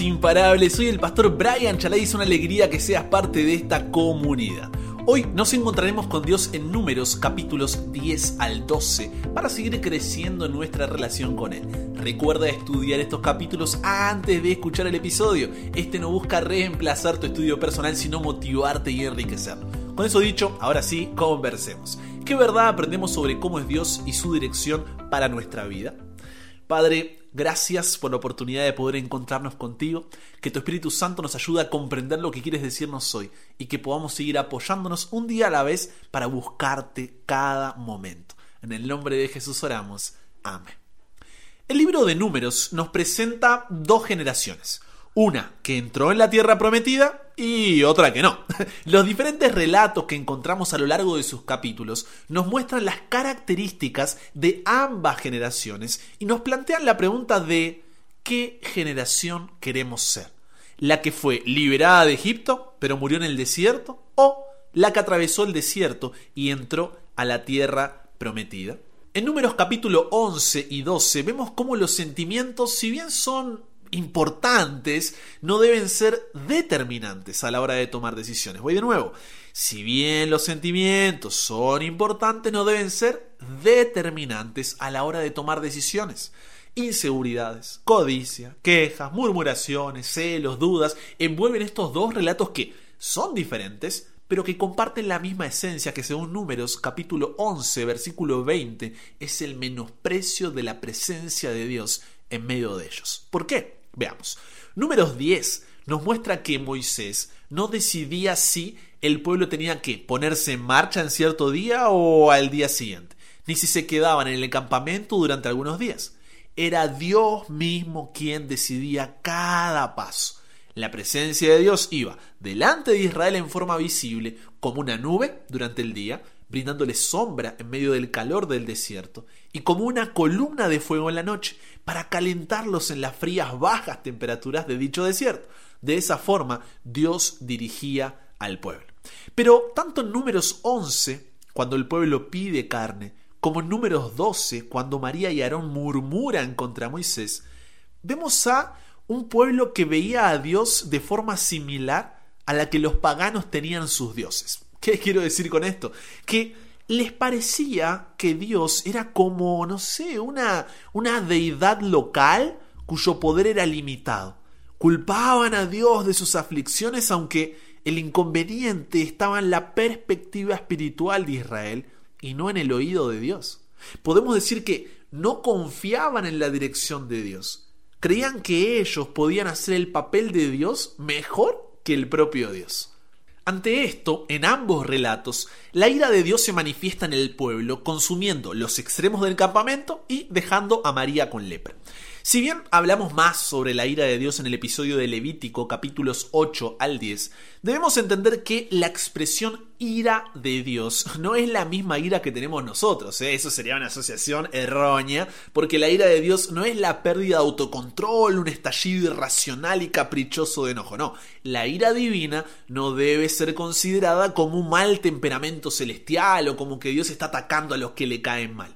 imparables. Soy el pastor Brian Chalai y es una alegría que seas parte de esta comunidad. Hoy nos encontraremos con Dios en Números capítulos 10 al 12 para seguir creciendo en nuestra relación con Él. Recuerda estudiar estos capítulos antes de escuchar el episodio. Este no busca reemplazar tu estudio personal, sino motivarte y enriquecerlo. Con eso dicho, ahora sí, conversemos. ¿Qué verdad aprendemos sobre cómo es Dios y su dirección para nuestra vida? Padre, gracias por la oportunidad de poder encontrarnos contigo, que tu Espíritu Santo nos ayude a comprender lo que quieres decirnos hoy y que podamos seguir apoyándonos un día a la vez para buscarte cada momento. En el nombre de Jesús oramos. Amén. El libro de números nos presenta dos generaciones. Una que entró en la tierra prometida y otra que no. Los diferentes relatos que encontramos a lo largo de sus capítulos nos muestran las características de ambas generaciones y nos plantean la pregunta de ¿qué generación queremos ser? ¿La que fue liberada de Egipto pero murió en el desierto? ¿O la que atravesó el desierto y entró a la tierra prometida? En números capítulo 11 y 12 vemos cómo los sentimientos, si bien son importantes no deben ser determinantes a la hora de tomar decisiones. Voy de nuevo. Si bien los sentimientos son importantes, no deben ser determinantes a la hora de tomar decisiones. Inseguridades, codicia, quejas, murmuraciones, celos, dudas envuelven estos dos relatos que son diferentes, pero que comparten la misma esencia que según Números capítulo 11 versículo 20 es el menosprecio de la presencia de Dios en medio de ellos. ¿Por qué? Veamos. Números 10 nos muestra que Moisés no decidía si el pueblo tenía que ponerse en marcha en cierto día o al día siguiente, ni si se quedaban en el campamento durante algunos días. Era Dios mismo quien decidía cada paso. La presencia de Dios iba delante de Israel en forma visible, como una nube durante el día, brindándole sombra en medio del calor del desierto, y como una columna de fuego en la noche, para calentarlos en las frías bajas temperaturas de dicho desierto. De esa forma Dios dirigía al pueblo. Pero tanto en números 11, cuando el pueblo pide carne, como en números 12, cuando María y Aarón murmuran contra Moisés, vemos a un pueblo que veía a Dios de forma similar a la que los paganos tenían sus dioses. ¿Qué quiero decir con esto? Que les parecía que Dios era como, no sé, una, una deidad local cuyo poder era limitado. Culpaban a Dios de sus aflicciones, aunque el inconveniente estaba en la perspectiva espiritual de Israel y no en el oído de Dios. Podemos decir que no confiaban en la dirección de Dios. Creían que ellos podían hacer el papel de Dios mejor que el propio Dios. Ante esto, en ambos relatos, la ira de Dios se manifiesta en el pueblo, consumiendo los extremos del campamento y dejando a María con lepra. Si bien hablamos más sobre la ira de Dios en el episodio de Levítico capítulos 8 al 10, debemos entender que la expresión ira de Dios no es la misma ira que tenemos nosotros. ¿eh? Eso sería una asociación errónea, porque la ira de Dios no es la pérdida de autocontrol, un estallido irracional y caprichoso de enojo. No, la ira divina no debe ser considerada como un mal temperamento celestial o como que Dios está atacando a los que le caen mal.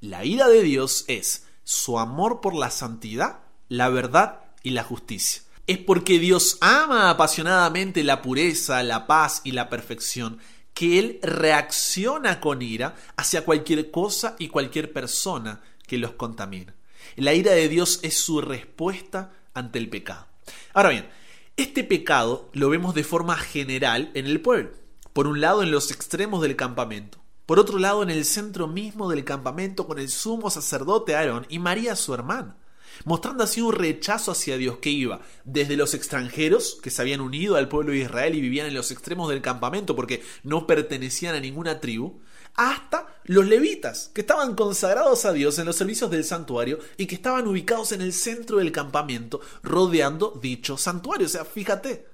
La ira de Dios es su amor por la santidad, la verdad y la justicia. Es porque Dios ama apasionadamente la pureza, la paz y la perfección que Él reacciona con ira hacia cualquier cosa y cualquier persona que los contamina. La ira de Dios es su respuesta ante el pecado. Ahora bien, este pecado lo vemos de forma general en el pueblo. Por un lado en los extremos del campamento, por otro lado, en el centro mismo del campamento con el sumo sacerdote Aarón y María su hermana, mostrando así un rechazo hacia Dios que iba desde los extranjeros que se habían unido al pueblo de Israel y vivían en los extremos del campamento porque no pertenecían a ninguna tribu, hasta los levitas, que estaban consagrados a Dios en los servicios del santuario y que estaban ubicados en el centro del campamento, rodeando dicho santuario. O sea, fíjate,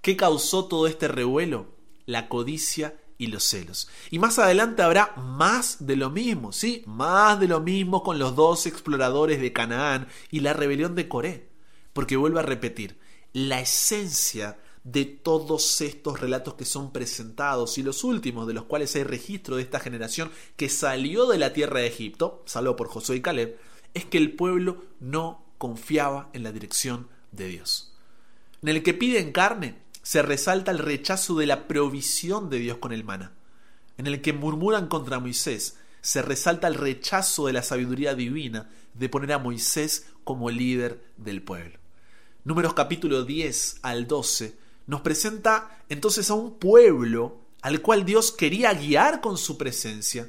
¿qué causó todo este revuelo? La codicia y los celos. Y más adelante habrá más de lo mismo, ¿sí? Más de lo mismo con los dos exploradores de Canaán y la rebelión de Coré. Porque vuelvo a repetir, la esencia de todos estos relatos que son presentados y los últimos de los cuales hay registro de esta generación que salió de la tierra de Egipto, salvo por Josué y Caleb, es que el pueblo no confiaba en la dirección de Dios. En el que piden carne se resalta el rechazo de la provisión de Dios con el maná. En el que murmuran contra Moisés se resalta el rechazo de la sabiduría divina de poner a Moisés como líder del pueblo. Números capítulo 10 al 12 nos presenta entonces a un pueblo al cual Dios quería guiar con su presencia,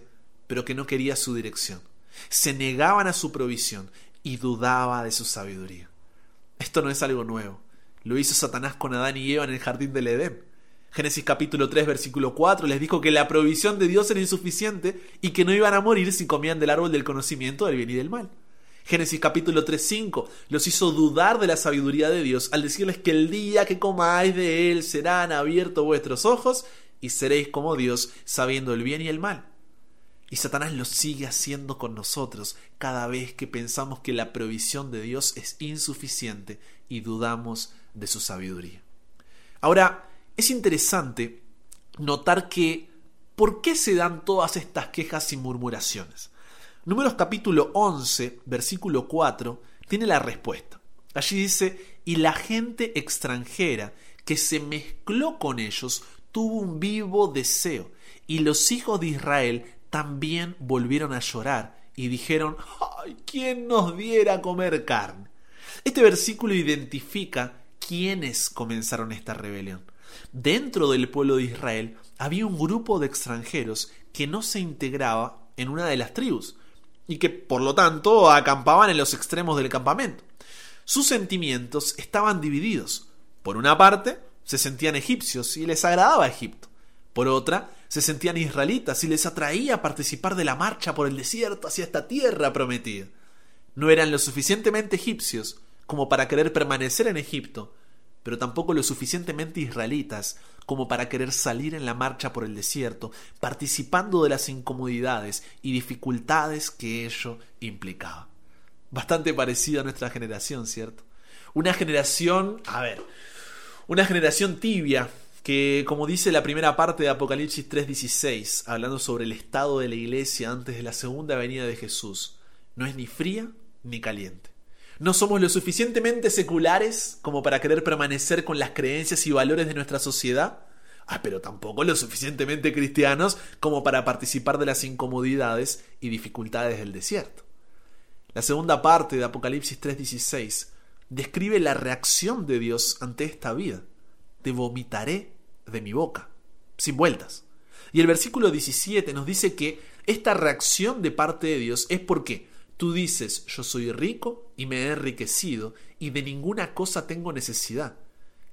pero que no quería su dirección. Se negaban a su provisión y dudaba de su sabiduría. Esto no es algo nuevo. Lo hizo Satanás con Adán y Eva en el jardín del Edén. Génesis capítulo 3 versículo 4 les dijo que la provisión de Dios era insuficiente y que no iban a morir si comían del árbol del conocimiento del bien y del mal. Génesis capítulo 3, 5 los hizo dudar de la sabiduría de Dios al decirles que el día que comáis de él serán abiertos vuestros ojos y seréis como Dios sabiendo el bien y el mal. Y Satanás lo sigue haciendo con nosotros cada vez que pensamos que la provisión de Dios es insuficiente y dudamos de su sabiduría. Ahora, es interesante notar que ¿por qué se dan todas estas quejas y murmuraciones? Números capítulo 11, versículo 4, tiene la respuesta. Allí dice, y la gente extranjera que se mezcló con ellos tuvo un vivo deseo, y los hijos de Israel también volvieron a llorar y dijeron, ¡ay, quién nos diera a comer carne! Este versículo identifica quiénes comenzaron esta rebelión. Dentro del pueblo de Israel había un grupo de extranjeros que no se integraba en una de las tribus, y que por lo tanto acampaban en los extremos del campamento. Sus sentimientos estaban divididos. Por una parte, se sentían egipcios y les agradaba Egipto. Por otra, se sentían israelitas y les atraía participar de la marcha por el desierto hacia esta tierra prometida. No eran lo suficientemente egipcios como para querer permanecer en Egipto, pero tampoco lo suficientemente israelitas como para querer salir en la marcha por el desierto, participando de las incomodidades y dificultades que ello implicaba. Bastante parecido a nuestra generación, ¿cierto? Una generación, a ver, una generación tibia, que como dice la primera parte de Apocalipsis 3:16, hablando sobre el estado de la iglesia antes de la segunda venida de Jesús, no es ni fría ni caliente. No somos lo suficientemente seculares como para querer permanecer con las creencias y valores de nuestra sociedad. Ah, pero tampoco lo suficientemente cristianos como para participar de las incomodidades y dificultades del desierto. La segunda parte de Apocalipsis 3:16 describe la reacción de Dios ante esta vida. Te vomitaré de mi boca, sin vueltas. Y el versículo 17 nos dice que esta reacción de parte de Dios es porque Tú dices, yo soy rico y me he enriquecido y de ninguna cosa tengo necesidad.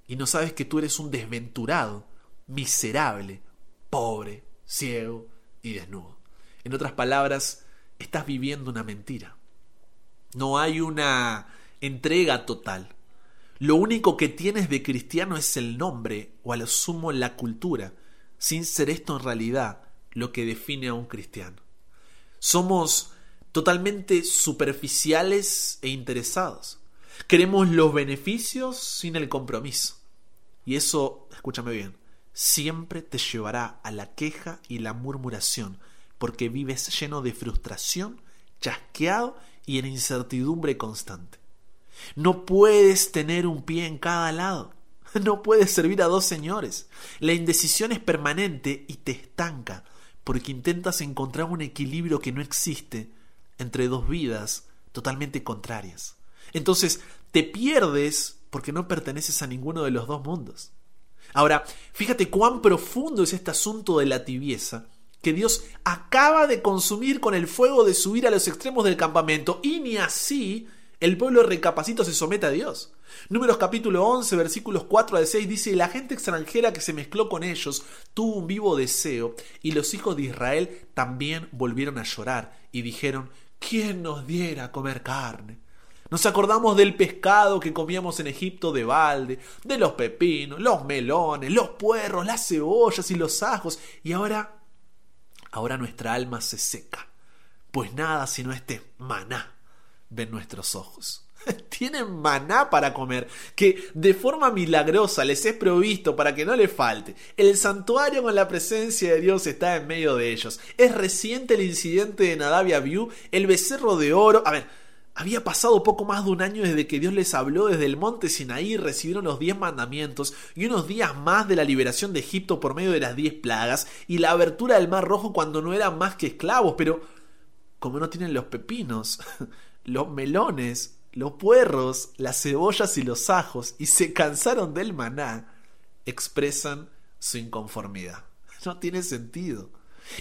Y no sabes que tú eres un desventurado, miserable, pobre, ciego y desnudo. En otras palabras, estás viviendo una mentira. No hay una entrega total. Lo único que tienes de cristiano es el nombre o a lo sumo la cultura, sin ser esto en realidad lo que define a un cristiano. Somos totalmente superficiales e interesados. Queremos los beneficios sin el compromiso. Y eso, escúchame bien, siempre te llevará a la queja y la murmuración, porque vives lleno de frustración, chasqueado y en incertidumbre constante. No puedes tener un pie en cada lado. No puedes servir a dos señores. La indecisión es permanente y te estanca, porque intentas encontrar un equilibrio que no existe entre dos vidas totalmente contrarias. Entonces, te pierdes porque no perteneces a ninguno de los dos mundos. Ahora, fíjate cuán profundo es este asunto de la tibieza que Dios acaba de consumir con el fuego de subir a los extremos del campamento y ni así el pueblo recapacito se somete a Dios. Números capítulo 11, versículos 4 al 6 dice, la gente extranjera que se mezcló con ellos tuvo un vivo deseo y los hijos de Israel también volvieron a llorar y dijeron, ¿quién nos diera a comer carne? Nos acordamos del pescado que comíamos en Egipto de balde, de los pepinos, los melones, los puerros, las cebollas y los ajos, y ahora, ahora nuestra alma se seca, pues nada sino este maná ven nuestros ojos. Tienen maná para comer, que de forma milagrosa les es provisto para que no les falte. El santuario con la presencia de Dios está en medio de ellos. Es reciente el incidente de Nadab y el becerro de oro. A ver, Había pasado poco más de un año desde que Dios les habló desde el monte Sinaí, recibieron los diez mandamientos y unos días más de la liberación de Egipto por medio de las diez plagas y la abertura del mar rojo cuando no eran más que esclavos, pero como no tienen los pepinos, los melones, los puerros, las cebollas y los ajos y se cansaron del maná, expresan su inconformidad. No tiene sentido.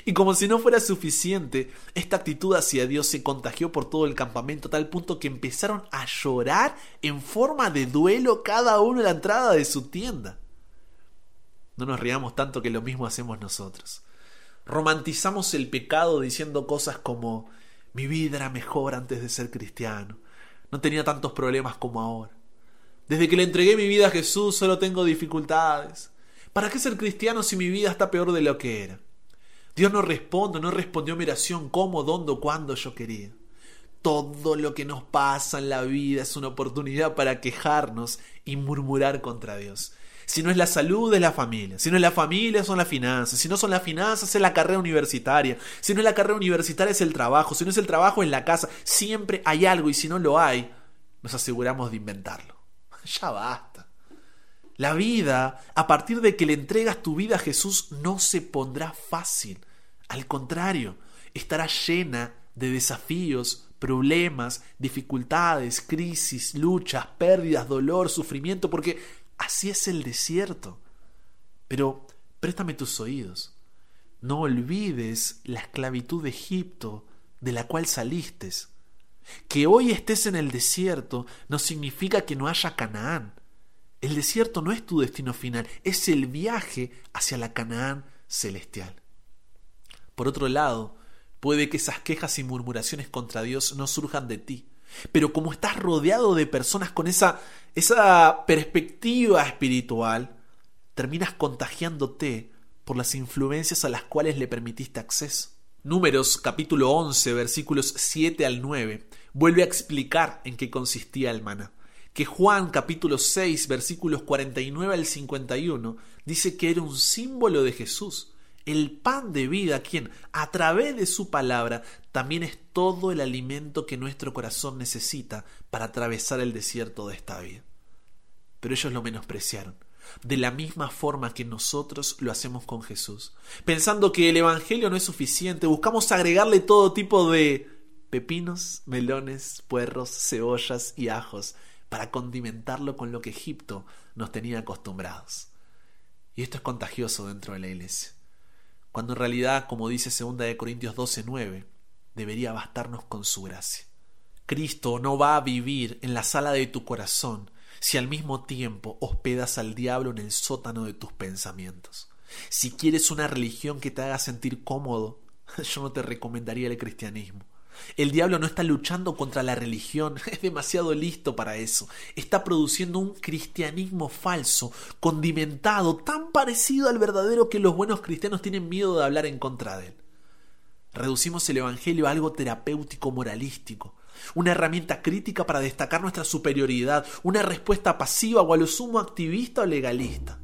Y como si no fuera suficiente, esta actitud hacia Dios se contagió por todo el campamento a tal punto que empezaron a llorar en forma de duelo cada uno en la entrada de su tienda. No nos riamos tanto que lo mismo hacemos nosotros. Romantizamos el pecado diciendo cosas como mi vida era mejor antes de ser cristiano, no tenía tantos problemas como ahora. Desde que le entregué mi vida a Jesús solo tengo dificultades. ¿Para qué ser cristiano si mi vida está peor de lo que era? Dios no responde, no respondió mi oración cómo, dónde, cuándo yo quería. Todo lo que nos pasa en la vida es una oportunidad para quejarnos y murmurar contra Dios. Si no es la salud, es la familia. Si no es la familia, son las finanzas. Si no son las finanzas, es la carrera universitaria. Si no es la carrera universitaria, es el trabajo. Si no es el trabajo, es la casa. Siempre hay algo y si no lo hay, nos aseguramos de inventarlo. Ya basta. La vida, a partir de que le entregas tu vida a Jesús, no se pondrá fácil. Al contrario, estará llena de desafíos, problemas, dificultades, crisis, luchas, pérdidas, dolor, sufrimiento, porque así es el desierto. Pero préstame tus oídos. No olvides la esclavitud de Egipto de la cual saliste. Que hoy estés en el desierto no significa que no haya Canaán. El desierto no es tu destino final, es el viaje hacia la Canaán celestial. Por otro lado, puede que esas quejas y murmuraciones contra Dios no surjan de ti, pero como estás rodeado de personas con esa, esa perspectiva espiritual, terminas contagiándote por las influencias a las cuales le permitiste acceso. Números capítulo 11 versículos 7 al 9 vuelve a explicar en qué consistía el maná que Juan capítulo 6 versículos 49 al 51 dice que era un símbolo de Jesús, el pan de vida, quien a través de su palabra también es todo el alimento que nuestro corazón necesita para atravesar el desierto de esta vida. Pero ellos lo menospreciaron, de la misma forma que nosotros lo hacemos con Jesús. Pensando que el Evangelio no es suficiente, buscamos agregarle todo tipo de pepinos, melones, puerros, cebollas y ajos para condimentarlo con lo que Egipto nos tenía acostumbrados. Y esto es contagioso dentro de la iglesia, cuando en realidad, como dice 2 de Corintios 12:9, debería bastarnos con su gracia. Cristo no va a vivir en la sala de tu corazón si al mismo tiempo hospedas al diablo en el sótano de tus pensamientos. Si quieres una religión que te haga sentir cómodo, yo no te recomendaría el cristianismo. El diablo no está luchando contra la religión, es demasiado listo para eso. Está produciendo un cristianismo falso, condimentado, tan parecido al verdadero que los buenos cristianos tienen miedo de hablar en contra de él. Reducimos el Evangelio a algo terapéutico moralístico, una herramienta crítica para destacar nuestra superioridad, una respuesta pasiva o a lo sumo activista o legalista.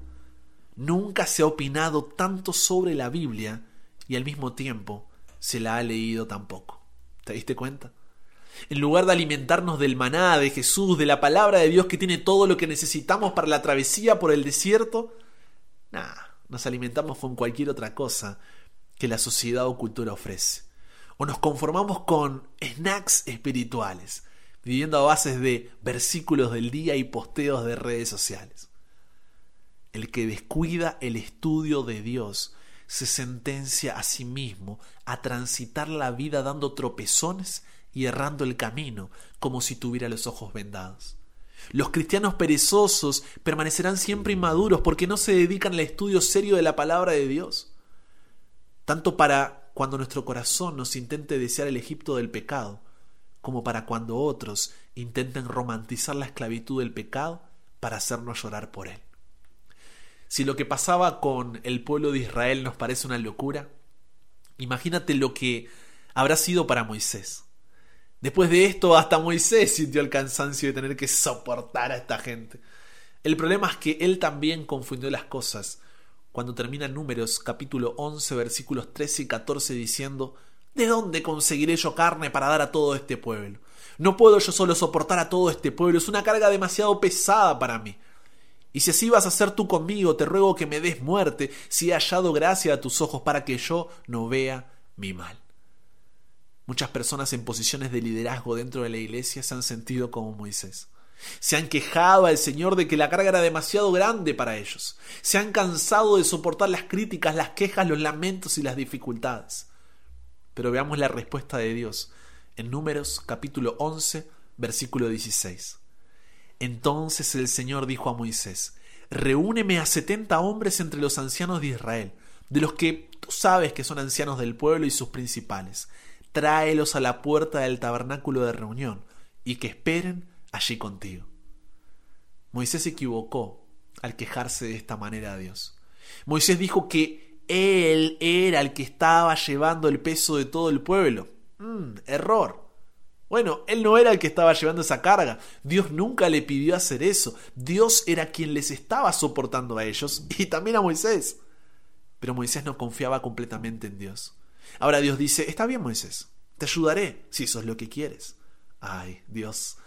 Nunca se ha opinado tanto sobre la Biblia y al mismo tiempo se la ha leído tan poco. ¿Te diste cuenta? En lugar de alimentarnos del maná de Jesús, de la palabra de Dios que tiene todo lo que necesitamos para la travesía por el desierto, nada, nos alimentamos con cualquier otra cosa que la sociedad o cultura ofrece. O nos conformamos con snacks espirituales, viviendo a bases de versículos del día y posteos de redes sociales. El que descuida el estudio de Dios se sentencia a sí mismo a transitar la vida dando tropezones y errando el camino como si tuviera los ojos vendados. Los cristianos perezosos permanecerán siempre inmaduros porque no se dedican al estudio serio de la palabra de Dios. Tanto para cuando nuestro corazón nos intente desear el Egipto del pecado, como para cuando otros intenten romantizar la esclavitud del pecado para hacernos llorar por él. Si lo que pasaba con el pueblo de Israel nos parece una locura, imagínate lo que habrá sido para Moisés. Después de esto, hasta Moisés sintió el cansancio de tener que soportar a esta gente. El problema es que él también confundió las cosas cuando termina Números capítulo 11 versículos 13 y 14 diciendo, ¿De dónde conseguiré yo carne para dar a todo este pueblo? No puedo yo solo soportar a todo este pueblo, es una carga demasiado pesada para mí. Y si así vas a hacer tú conmigo, te ruego que me des muerte, si he hallado gracia a tus ojos para que yo no vea mi mal. Muchas personas en posiciones de liderazgo dentro de la iglesia se han sentido como Moisés. Se han quejado al Señor de que la carga era demasiado grande para ellos. Se han cansado de soportar las críticas, las quejas, los lamentos y las dificultades. Pero veamos la respuesta de Dios en Números capítulo 11, versículo 16. Entonces el Señor dijo a Moisés, Reúneme a setenta hombres entre los ancianos de Israel, de los que tú sabes que son ancianos del pueblo y sus principales. Tráelos a la puerta del tabernáculo de reunión, y que esperen allí contigo. Moisés se equivocó al quejarse de esta manera a Dios. Moisés dijo que él era el que estaba llevando el peso de todo el pueblo. Mm, error. Bueno, él no era el que estaba llevando esa carga. Dios nunca le pidió hacer eso. Dios era quien les estaba soportando a ellos y también a Moisés. Pero Moisés no confiaba completamente en Dios. Ahora Dios dice, está bien Moisés, te ayudaré si eso es lo que quieres. Ay, Dios,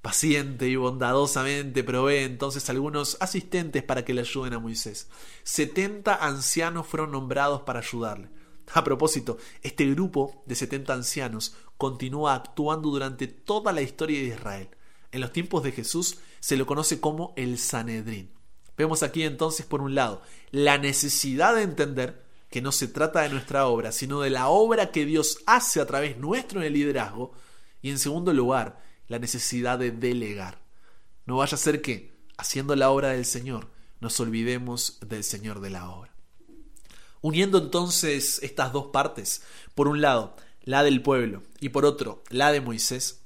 paciente y bondadosamente provee entonces algunos asistentes para que le ayuden a Moisés. Setenta ancianos fueron nombrados para ayudarle. A propósito, este grupo de 70 ancianos continúa actuando durante toda la historia de Israel. En los tiempos de Jesús se lo conoce como el Sanedrín. Vemos aquí entonces, por un lado, la necesidad de entender que no se trata de nuestra obra, sino de la obra que Dios hace a través nuestro en el liderazgo, y en segundo lugar, la necesidad de delegar. No vaya a ser que, haciendo la obra del Señor, nos olvidemos del Señor de la obra. Uniendo entonces estas dos partes, por un lado la del pueblo y por otro la de Moisés,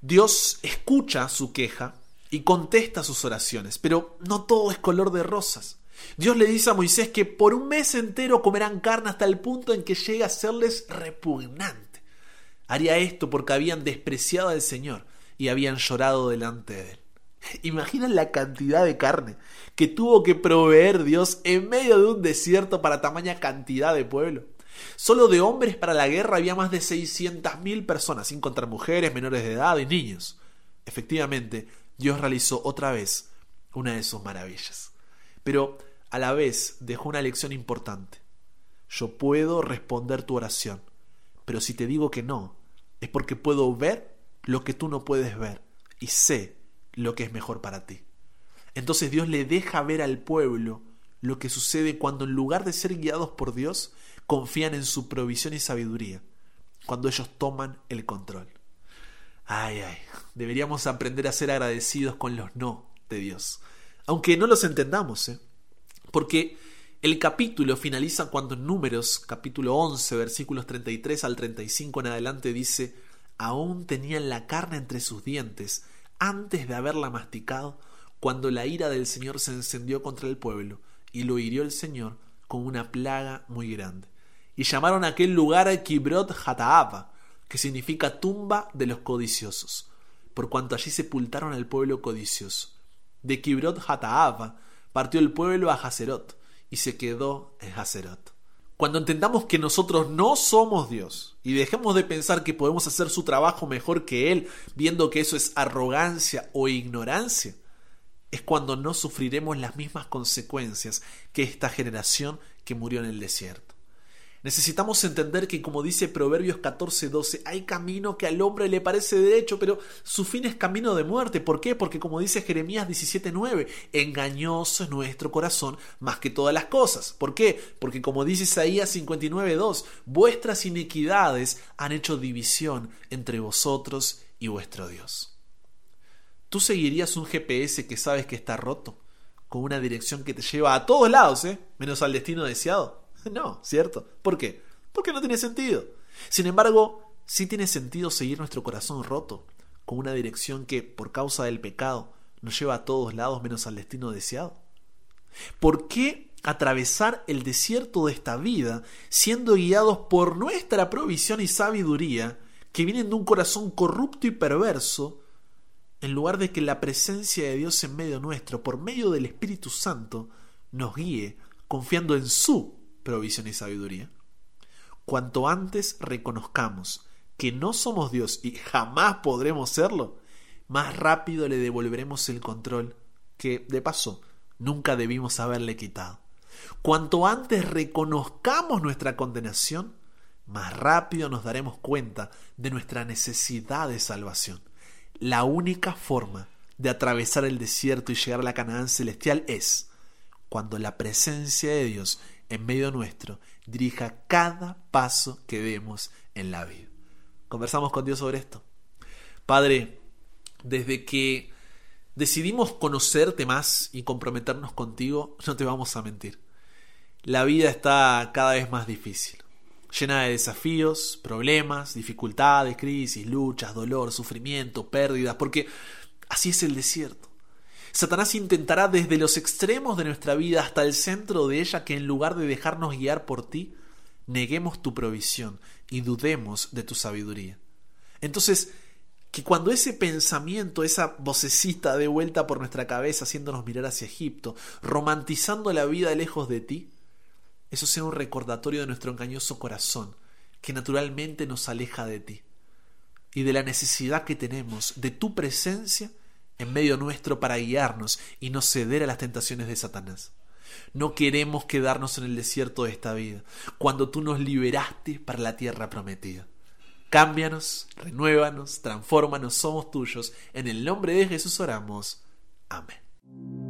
Dios escucha su queja y contesta sus oraciones, pero no todo es color de rosas. Dios le dice a Moisés que por un mes entero comerán carne hasta el punto en que llegue a serles repugnante. Haría esto porque habían despreciado al Señor y habían llorado delante de él. Imaginan la cantidad de carne que tuvo que proveer Dios en medio de un desierto para tamaña cantidad de pueblo. Solo de hombres para la guerra había más de 600.000 personas, sin contar mujeres, menores de edad y niños. Efectivamente, Dios realizó otra vez una de sus maravillas. Pero a la vez dejó una lección importante. Yo puedo responder tu oración, pero si te digo que no, es porque puedo ver lo que tú no puedes ver y sé lo que es mejor para ti. Entonces Dios le deja ver al pueblo lo que sucede cuando en lugar de ser guiados por Dios, confían en su provisión y sabiduría, cuando ellos toman el control. Ay, ay, deberíamos aprender a ser agradecidos con los no de Dios, aunque no los entendamos, ¿eh? porque el capítulo finaliza cuando en Números, capítulo 11, versículos 33 al 35 en adelante dice, aún tenían la carne entre sus dientes, antes de haberla masticado, cuando la ira del Señor se encendió contra el pueblo, y lo hirió el Señor con una plaga muy grande. Y llamaron a aquel lugar Kibrot Hataaba, que significa tumba de los codiciosos, por cuanto allí sepultaron al pueblo codicioso. De Kibrot Hataaba partió el pueblo a Haserot, y se quedó en Haserot. Cuando entendamos que nosotros no somos Dios y dejemos de pensar que podemos hacer su trabajo mejor que Él, viendo que eso es arrogancia o ignorancia, es cuando no sufriremos las mismas consecuencias que esta generación que murió en el desierto. Necesitamos entender que, como dice Proverbios 14:12, hay camino que al hombre le parece derecho, pero su fin es camino de muerte. ¿Por qué? Porque, como dice Jeremías 17:9, engañoso es nuestro corazón más que todas las cosas. ¿Por qué? Porque, como dice Isaías 59:2, vuestras iniquidades han hecho división entre vosotros y vuestro Dios. ¿Tú seguirías un GPS que sabes que está roto? Con una dirección que te lleva a todos lados, ¿eh? Menos al destino deseado. No, ¿cierto? ¿Por qué? Porque no tiene sentido. Sin embargo, sí tiene sentido seguir nuestro corazón roto, con una dirección que, por causa del pecado, nos lleva a todos lados menos al destino deseado. ¿Por qué atravesar el desierto de esta vida siendo guiados por nuestra provisión y sabiduría que vienen de un corazón corrupto y perverso, en lugar de que la presencia de Dios en medio nuestro, por medio del Espíritu Santo, nos guíe confiando en su provisión y sabiduría. Cuanto antes reconozcamos que no somos Dios y jamás podremos serlo, más rápido le devolveremos el control que, de paso, nunca debimos haberle quitado. Cuanto antes reconozcamos nuestra condenación, más rápido nos daremos cuenta de nuestra necesidad de salvación. La única forma de atravesar el desierto y llegar a la Canaán celestial es cuando la presencia de Dios en medio nuestro dirija cada paso que demos en la vida. Conversamos con Dios sobre esto. Padre, desde que decidimos conocerte más y comprometernos contigo, no te vamos a mentir. La vida está cada vez más difícil llena de desafíos, problemas, dificultades, crisis, luchas, dolor, sufrimiento, pérdidas, porque así es el desierto. Satanás intentará desde los extremos de nuestra vida hasta el centro de ella que en lugar de dejarnos guiar por ti, neguemos tu provisión y dudemos de tu sabiduría. Entonces, que cuando ese pensamiento, esa vocecita de vuelta por nuestra cabeza haciéndonos mirar hacia Egipto, romantizando la vida lejos de ti, eso sea un recordatorio de nuestro engañoso corazón, que naturalmente nos aleja de ti, y de la necesidad que tenemos de tu presencia en medio nuestro para guiarnos y no ceder a las tentaciones de Satanás. No queremos quedarnos en el desierto de esta vida, cuando tú nos liberaste para la tierra prometida. Cámbianos, renuévanos, transfórmanos, somos tuyos. En el nombre de Jesús oramos. Amén.